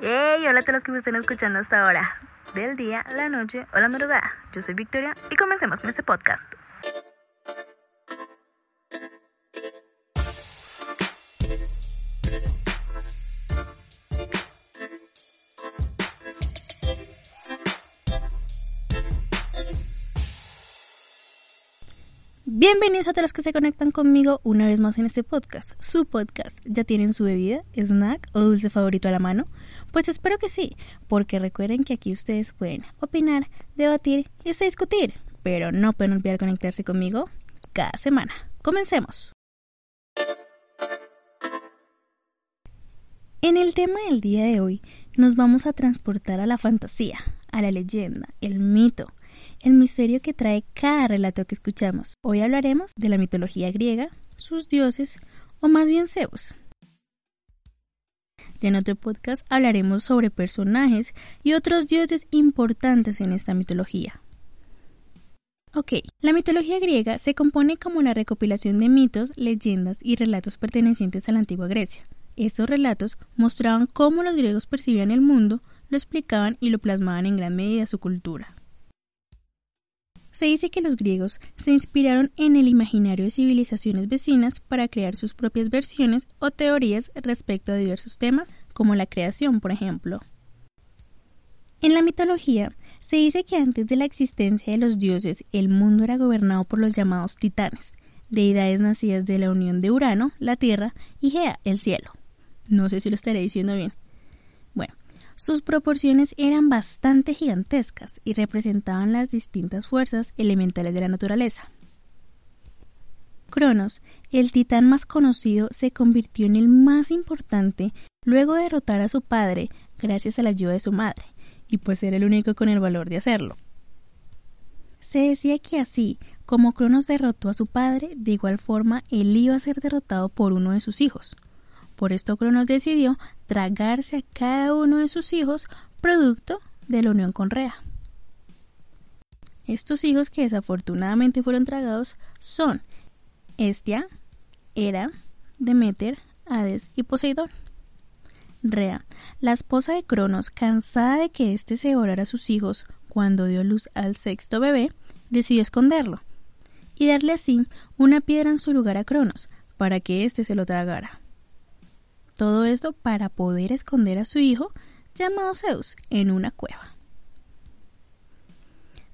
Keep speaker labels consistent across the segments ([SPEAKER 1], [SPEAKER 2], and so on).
[SPEAKER 1] ¡Hey! Hola a todos los que me estén escuchando hasta ahora. Del día, la noche o la madrugada. Yo soy Victoria y comencemos con este podcast. Bienvenidos a todos los que se conectan conmigo una vez más en este podcast. Su podcast. ¿Ya tienen su bebida, snack o dulce favorito a la mano? Pues espero que sí, porque recuerden que aquí ustedes pueden opinar, debatir y hasta discutir, pero no pueden olvidar conectarse conmigo cada semana. Comencemos. En el tema del día de hoy nos vamos a transportar a la fantasía, a la leyenda, el mito, el misterio que trae cada relato que escuchamos. Hoy hablaremos de la mitología griega, sus dioses o más bien Zeus. en otro podcast hablaremos sobre personajes y otros dioses importantes en esta mitología. Ok, la mitología griega se compone como la recopilación de mitos, leyendas y relatos pertenecientes a la antigua Grecia. Estos relatos mostraban cómo los griegos percibían el mundo, lo explicaban y lo plasmaban en gran medida su cultura. Se dice que los griegos se inspiraron en el imaginario de civilizaciones vecinas para crear sus propias versiones o teorías respecto a diversos temas, como la creación, por ejemplo. En la mitología, se dice que antes de la existencia de los dioses, el mundo era gobernado por los llamados titanes, deidades nacidas de la unión de Urano, la Tierra, y Gea, el cielo. No sé si lo estaré diciendo bien. Bueno, sus proporciones eran bastante gigantescas y representaban las distintas fuerzas elementales de la naturaleza. Cronos, el titán más conocido, se convirtió en el más importante luego de derrotar a su padre gracias a la ayuda de su madre, y pues era el único con el valor de hacerlo. Se decía que así como Cronos derrotó a su padre, de igual forma él iba a ser derrotado por uno de sus hijos. Por esto Cronos decidió tragarse a cada uno de sus hijos producto de la unión con Rea. Estos hijos que desafortunadamente fueron tragados son Estia, Hera, Demeter, Hades y Poseidón. Rea, la esposa de Cronos, cansada de que éste se devorara a sus hijos cuando dio luz al sexto bebé, decidió esconderlo y darle así una piedra en su lugar a Cronos para que éste se lo tragara. Todo esto para poder esconder a su hijo, llamado Zeus, en una cueva.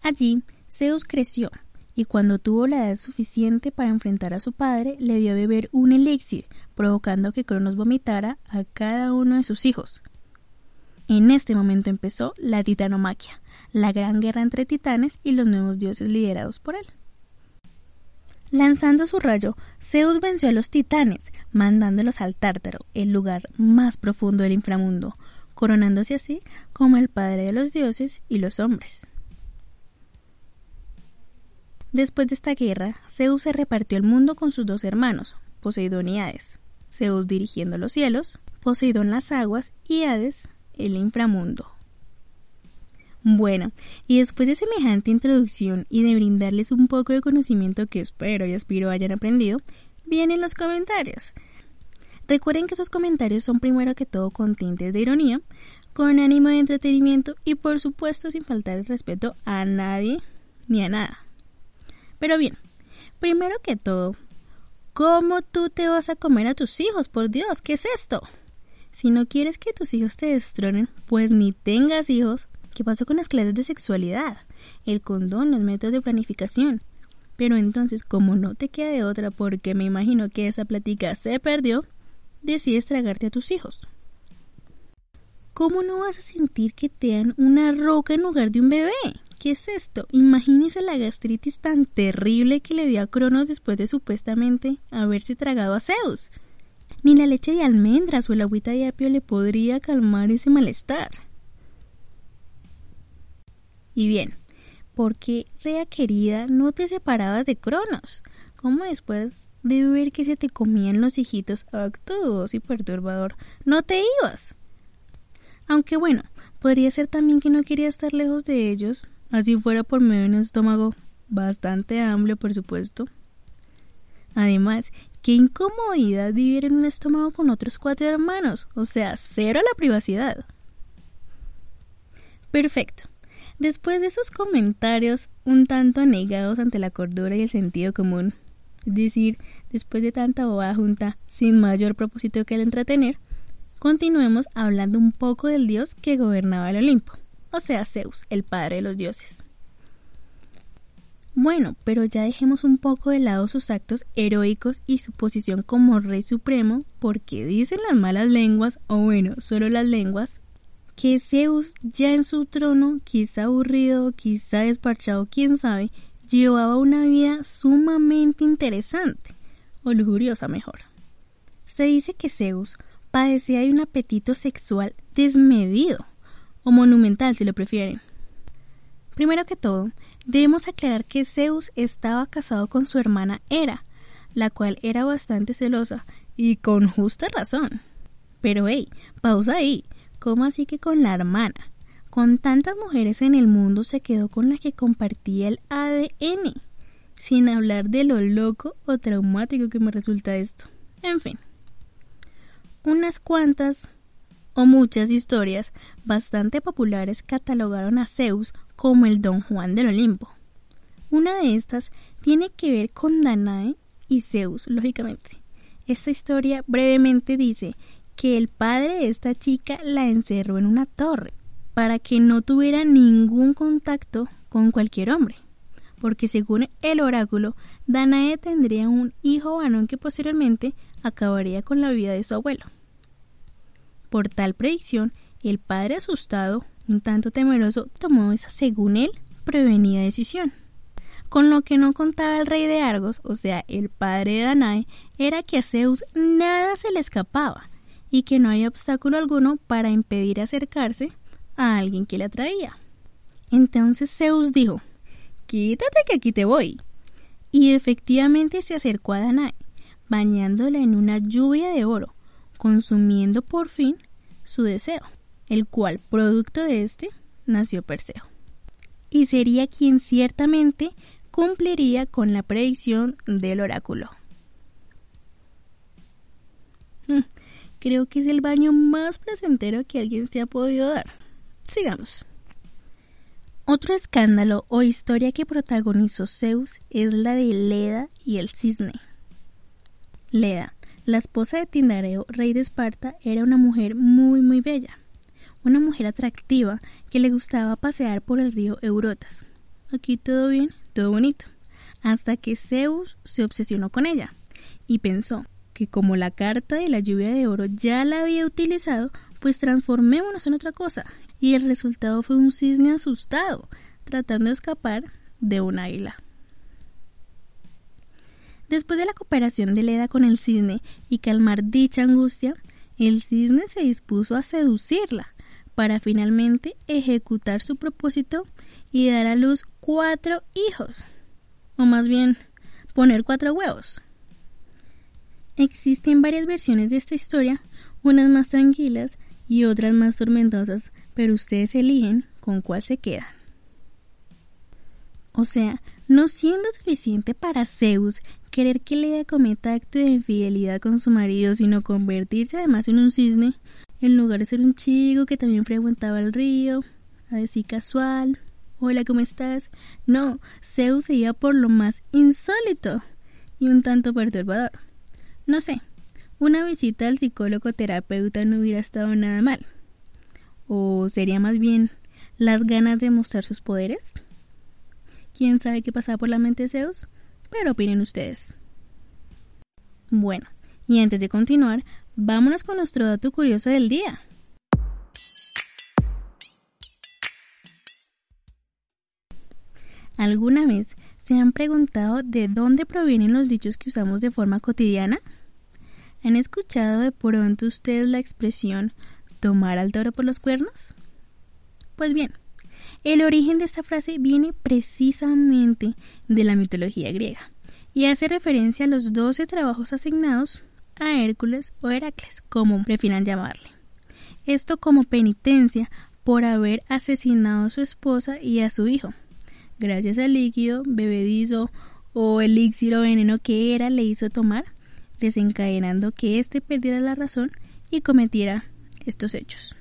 [SPEAKER 1] Allí, Zeus creció, y cuando tuvo la edad suficiente para enfrentar a su padre, le dio a beber un elixir, provocando que Cronos vomitara a cada uno de sus hijos. En este momento empezó la titanomaquia, la gran guerra entre titanes y los nuevos dioses liderados por él. Lanzando su rayo, Zeus venció a los titanes, mandándolos al Tártaro, el lugar más profundo del inframundo, coronándose así como el padre de los dioses y los hombres. Después de esta guerra, Zeus se repartió el mundo con sus dos hermanos, Poseidón y Hades, Zeus dirigiendo los cielos, Poseidón las aguas y Hades el inframundo. Bueno, y después de semejante introducción y de brindarles un poco de conocimiento que espero y aspiro hayan aprendido, vienen los comentarios. Recuerden que esos comentarios son primero que todo con tintes de ironía, con ánimo de entretenimiento y por supuesto sin faltar el respeto a nadie ni a nada. Pero bien, primero que todo, ¿cómo tú te vas a comer a tus hijos? Por Dios, ¿qué es esto? Si no quieres que tus hijos te destronen, pues ni tengas hijos, ¿Qué pasó con las clases de sexualidad? El condón, los métodos de planificación. Pero entonces, como no te queda de otra porque me imagino que esa plática se perdió, decides tragarte a tus hijos. ¿Cómo no vas a sentir que te dan una roca en lugar de un bebé? ¿Qué es esto? Imagínese la gastritis tan terrible que le dio a Cronos después de supuestamente haberse tragado a Zeus. Ni la leche de almendras o el agüita de apio le podría calmar ese malestar. Y bien, ¿por qué, Rea querida, no te separabas de Cronos? ¿Cómo después de ver que se te comían los hijitos actos y perturbador, no te ibas? Aunque bueno, podría ser también que no quería estar lejos de ellos, así fuera por medio de un estómago bastante amplio, por supuesto. Además, qué incomodidad vivir en un estómago con otros cuatro hermanos, o sea, cero la privacidad. Perfecto. Después de esos comentarios un tanto anegados ante la cordura y el sentido común, es decir, después de tanta bobada junta sin mayor propósito que el entretener, continuemos hablando un poco del dios que gobernaba el Olimpo, o sea, Zeus, el padre de los dioses. Bueno, pero ya dejemos un poco de lado sus actos heroicos y su posición como rey supremo, porque dicen las malas lenguas, o bueno, solo las lenguas, que Zeus ya en su trono, quizá aburrido, quizá desparchado, quién sabe, llevaba una vida sumamente interesante, o lujuriosa mejor. Se dice que Zeus padecía de un apetito sexual desmedido, o monumental si lo prefieren. Primero que todo, debemos aclarar que Zeus estaba casado con su hermana Hera, la cual era bastante celosa, y con justa razón. Pero hey, pausa ahí, ¿cómo así que con la hermana? Con tantas mujeres en el mundo se quedó con la que compartía el ADN, sin hablar de lo loco o traumático que me resulta esto. En fin, unas cuantas o muchas historias bastante populares catalogaron a Zeus como el Don Juan del Olimpo. Una de estas tiene que ver con Danae y Zeus, lógicamente. Esta historia brevemente dice que el padre de esta chica la encerró en una torre para que no tuviera ningún contacto con cualquier hombre, porque según el oráculo, Danae tendría un hijo varón que posteriormente acabaría con la vida de su abuelo. Por tal predicción, el padre asustado, un tanto temeroso, tomó esa, según él, prevenida decisión. Con lo que no contaba el rey de Argos, o sea, el padre de Danae, era que a Zeus nada se le escapaba y que no había obstáculo alguno para impedir acercarse a alguien que le atraía. Entonces Zeus dijo, Quítate que aquí te voy. Y efectivamente se acercó a Danae, bañándola en una lluvia de oro, consumiendo por fin su deseo, el cual, producto de este, nació Perseo. Y sería quien ciertamente cumpliría con la predicción del oráculo. Creo que es el baño más placentero que alguien se ha podido dar. Sigamos. Otro escándalo o historia que protagonizó Zeus es la de Leda y el cisne. Leda, la esposa de Tindareo, rey de Esparta, era una mujer muy muy bella, una mujer atractiva que le gustaba pasear por el río Eurotas. Aquí todo bien, todo bonito, hasta que Zeus se obsesionó con ella y pensó que como la carta de la lluvia de oro ya la había utilizado, pues transformémonos en otra cosa. Y el resultado fue un cisne asustado, tratando de escapar de un águila. Después de la cooperación de Leda con el cisne y calmar dicha angustia, el cisne se dispuso a seducirla para finalmente ejecutar su propósito y dar a luz cuatro hijos, o más bien poner cuatro huevos. Existen varias versiones de esta historia, unas más tranquilas y otras más tormentosas, pero ustedes eligen con cuál se quedan. O sea, no siendo suficiente para Zeus querer que Leda cometa acto de infidelidad con su marido, sino convertirse además en un cisne, en lugar de ser un chico que también frecuentaba el río, a decir casual, hola, ¿cómo estás? No, Zeus se iba por lo más insólito y un tanto perturbador. No sé, una visita al psicólogo terapeuta no hubiera estado nada mal. ¿O sería más bien las ganas de mostrar sus poderes? ¿Quién sabe qué pasaba por la mente de Zeus? Pero opinen ustedes. Bueno, y antes de continuar, vámonos con nuestro dato curioso del día. ¿Alguna vez se han preguntado de dónde provienen los dichos que usamos de forma cotidiana? ¿Han escuchado de pronto ustedes la expresión tomar al toro por los cuernos? Pues bien, el origen de esta frase viene precisamente de la mitología griega y hace referencia a los doce trabajos asignados a Hércules o Heracles, como prefieran llamarle. Esto como penitencia por haber asesinado a su esposa y a su hijo. Gracias al líquido, bebedizo o elixir o veneno que era le hizo tomar, desencadenando que éste perdiera la razón y cometiera estos hechos.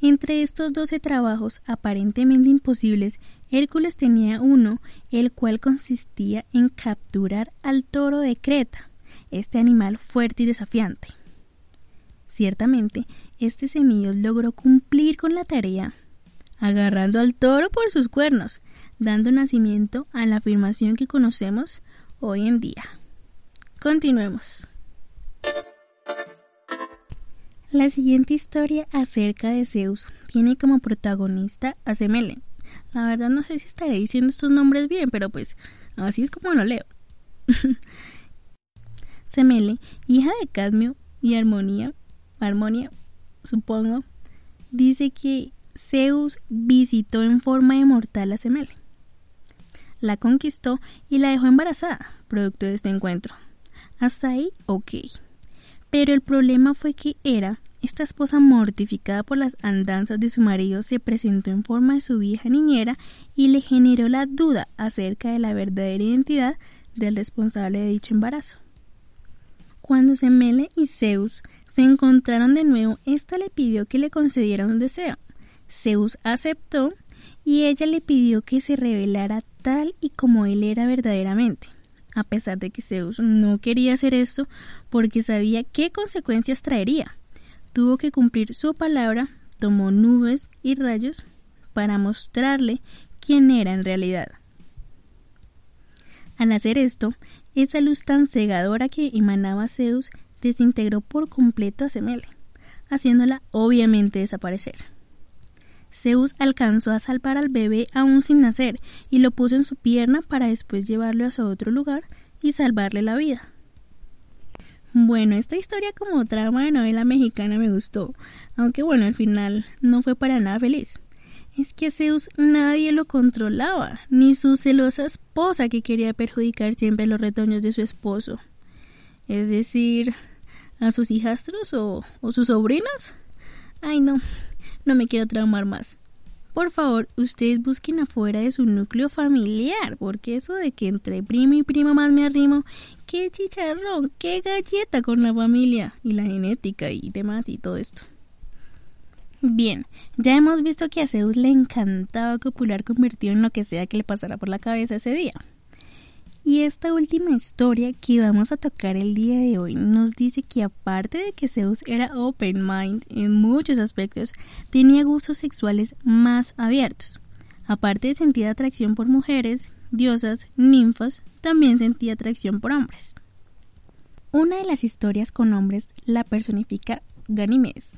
[SPEAKER 1] Entre estos doce trabajos aparentemente imposibles, Hércules tenía uno, el cual consistía en capturar al toro de Creta, este animal fuerte y desafiante. Ciertamente, este semillos logró cumplir con la tarea, agarrando al toro por sus cuernos, dando nacimiento a la afirmación que conocemos hoy en día. Continuemos. La siguiente historia acerca de Zeus tiene como protagonista a Semele. La verdad no sé si estaré diciendo estos nombres bien, pero pues así es como lo leo. Semele, hija de Cadmio y Armonía, Armonía, supongo, dice que Zeus visitó en forma de mortal a Semele. La conquistó y la dejó embarazada, producto de este encuentro. Hasta ahí, ok. Pero el problema fue que era esta esposa mortificada por las andanzas de su marido se presentó en forma de su vieja niñera y le generó la duda acerca de la verdadera identidad del responsable de dicho embarazo. Cuando Semele y Zeus se encontraron de nuevo, ésta le pidió que le concediera un deseo. Zeus aceptó y ella le pidió que se revelara tal y como él era verdaderamente a pesar de que Zeus no quería hacer esto porque sabía qué consecuencias traería. Tuvo que cumplir su palabra, tomó nubes y rayos para mostrarle quién era en realidad. Al hacer esto, esa luz tan cegadora que emanaba Zeus desintegró por completo a Semele, haciéndola obviamente desaparecer. Zeus alcanzó a salvar al bebé aún sin nacer y lo puso en su pierna para después llevarlo a otro lugar y salvarle la vida. Bueno, esta historia como trama de novela mexicana me gustó, aunque bueno, al final no fue para nada feliz. Es que Zeus nadie lo controlaba, ni su celosa esposa que quería perjudicar siempre los retoños de su esposo. Es decir, a sus hijastros o, o sus sobrinas. Ay no, no me quiero traumar más. Por favor, ustedes busquen afuera de su núcleo familiar, porque eso de que entre primo y prima más me arrimo, qué chicharrón, qué galleta con la familia y la genética y demás y todo esto. Bien, ya hemos visto que a Zeus le encantaba copular convertido en lo que sea que le pasara por la cabeza ese día. Y esta última historia que vamos a tocar el día de hoy nos dice que aparte de que Zeus era open mind en muchos aspectos, tenía gustos sexuales más abiertos. Aparte de sentir atracción por mujeres, diosas, ninfas, también sentía atracción por hombres. Una de las historias con hombres la personifica Ganimedes.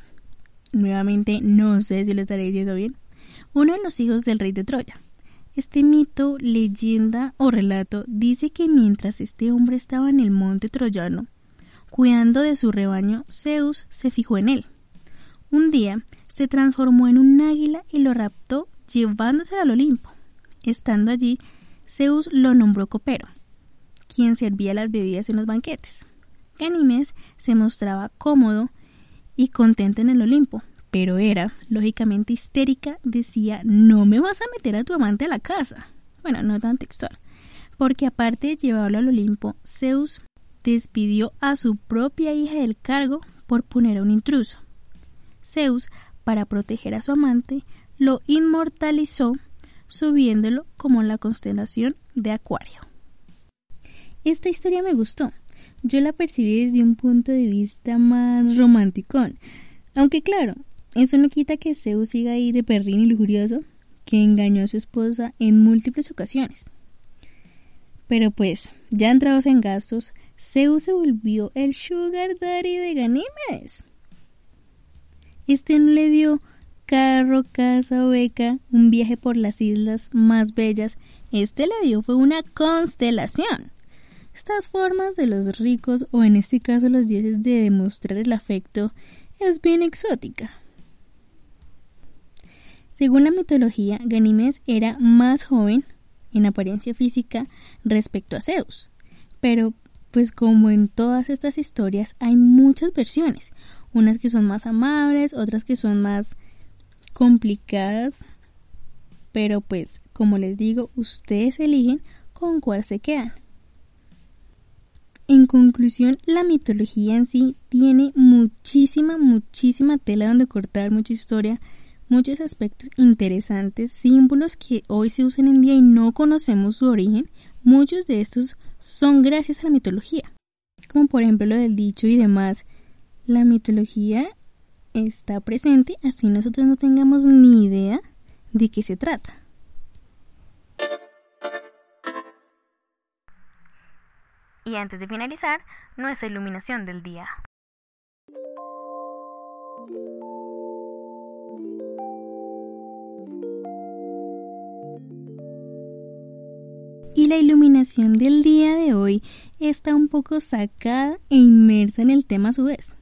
[SPEAKER 1] Nuevamente no sé si lo estaré diciendo bien. Uno de los hijos del rey de Troya. Este mito, leyenda o relato dice que mientras este hombre estaba en el monte troyano, cuidando de su rebaño, Zeus se fijó en él. Un día se transformó en un águila y lo raptó llevándose al Olimpo. Estando allí, Zeus lo nombró copero, quien servía las bebidas en los banquetes. Ganimes se mostraba cómodo y contento en el Olimpo, pero era, lógicamente histérica, decía, no me vas a meter a tu amante a la casa. Bueno, no tan textual. Porque aparte de llevarlo al Olimpo, Zeus despidió a su propia hija del cargo por poner a un intruso. Zeus, para proteger a su amante, lo inmortalizó subiéndolo como en la constelación de Acuario. Esta historia me gustó. Yo la percibí desde un punto de vista más romántico. Aunque claro, eso no quita que Zeus siga ahí de perrín y lujurioso, que engañó a su esposa en múltiples ocasiones. Pero pues, ya entrados en gastos, Zeus se volvió el sugar daddy de Ganímedes. Este no le dio carro, casa beca, un viaje por las islas más bellas, este le dio fue una constelación. Estas formas de los ricos, o en este caso los dioses de demostrar el afecto, es bien exótica. Según la mitología, Ganimes era más joven en apariencia física respecto a Zeus. Pero, pues como en todas estas historias, hay muchas versiones. Unas que son más amables, otras que son más complicadas. Pero pues, como les digo, ustedes eligen con cuál se quedan. En conclusión, la mitología en sí tiene muchísima, muchísima tela donde cortar, mucha historia, muchos aspectos interesantes, símbolos que hoy se usan en día y no conocemos su origen, muchos de estos son gracias a la mitología, como por ejemplo lo del dicho y demás. La mitología está presente así nosotros no tengamos ni idea de qué se trata. Y antes de finalizar, nuestra iluminación del día. La iluminación del día de hoy está un poco sacada e inmersa en el tema a su vez.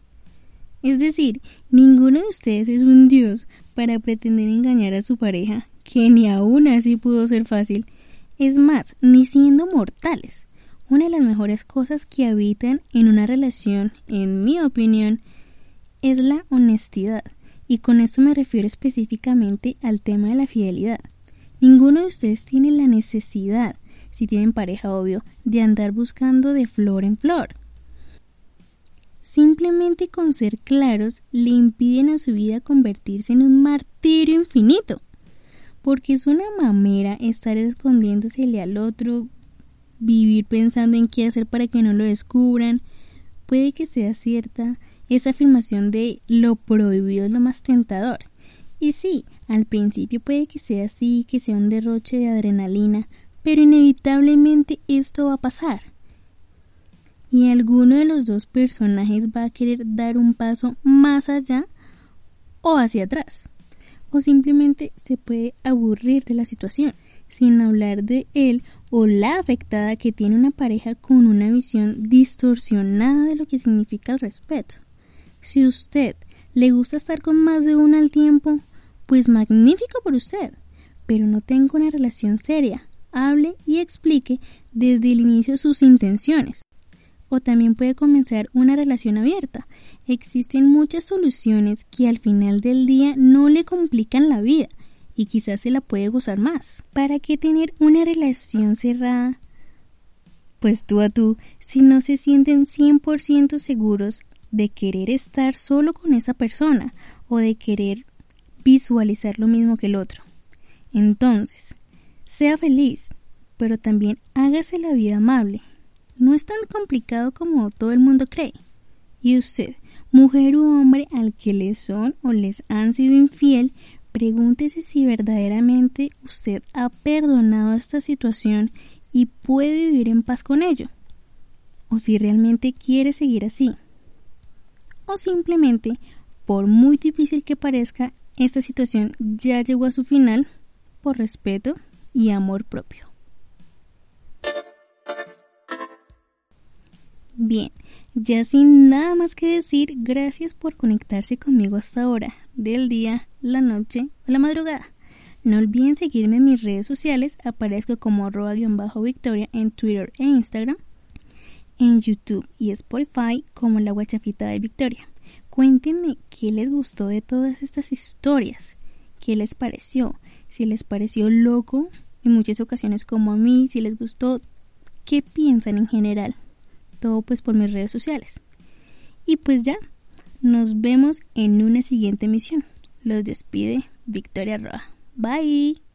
[SPEAKER 1] Es decir, ninguno de ustedes es un dios para pretender engañar a su pareja, que ni aún así pudo ser fácil. Es más, ni siendo mortales. Una de las mejores cosas que habitan en una relación, en mi opinión, es la honestidad. Y con esto me refiero específicamente al tema de la fidelidad. Ninguno de ustedes tiene la necesidad, si tienen pareja obvio, de andar buscando de flor en flor. Simplemente con ser claros le impiden a su vida convertirse en un martirio infinito. Porque es una mamera estar escondiéndosele al otro, vivir pensando en qué hacer para que no lo descubran. Puede que sea cierta esa afirmación de lo prohibido es lo más tentador. Y sí, al principio puede que sea así, que sea un derroche de adrenalina, pero inevitablemente esto va a pasar y alguno de los dos personajes va a querer dar un paso más allá o hacia atrás. O simplemente se puede aburrir de la situación, sin hablar de él o la afectada que tiene una pareja con una visión distorsionada de lo que significa el respeto. Si usted le gusta estar con más de uno al tiempo, pues magnífico por usted, pero no tenga una relación seria. Hable y explique desde el inicio sus intenciones o también puede comenzar una relación abierta. Existen muchas soluciones que al final del día no le complican la vida y quizás se la puede gozar más. ¿Para qué tener una relación cerrada? Pues tú a tú, si no se sienten 100% seguros de querer estar solo con esa persona o de querer visualizar lo mismo que el otro. Entonces, sea feliz, pero también hágase la vida amable no es tan complicado como todo el mundo cree. Y usted, mujer u hombre al que le son o les han sido infiel, pregúntese si verdaderamente usted ha perdonado esta situación y puede vivir en paz con ello. O si realmente quiere seguir así. O simplemente, por muy difícil que parezca, esta situación ya llegó a su final por respeto y amor propio. Bien, ya sin nada más que decir, gracias por conectarse conmigo hasta ahora, del día, la noche o la madrugada. No olviden seguirme en mis redes sociales, aparezco como arroba-victoria en Twitter e Instagram, en YouTube y Spotify como la guachafita de Victoria. Cuéntenme qué les gustó de todas estas historias, qué les pareció, si les pareció loco en muchas ocasiones como a mí, si les gustó, qué piensan en general todo pues por mis redes sociales. Y pues ya, nos vemos en una siguiente emisión. Los despide Victoria Roa. Bye.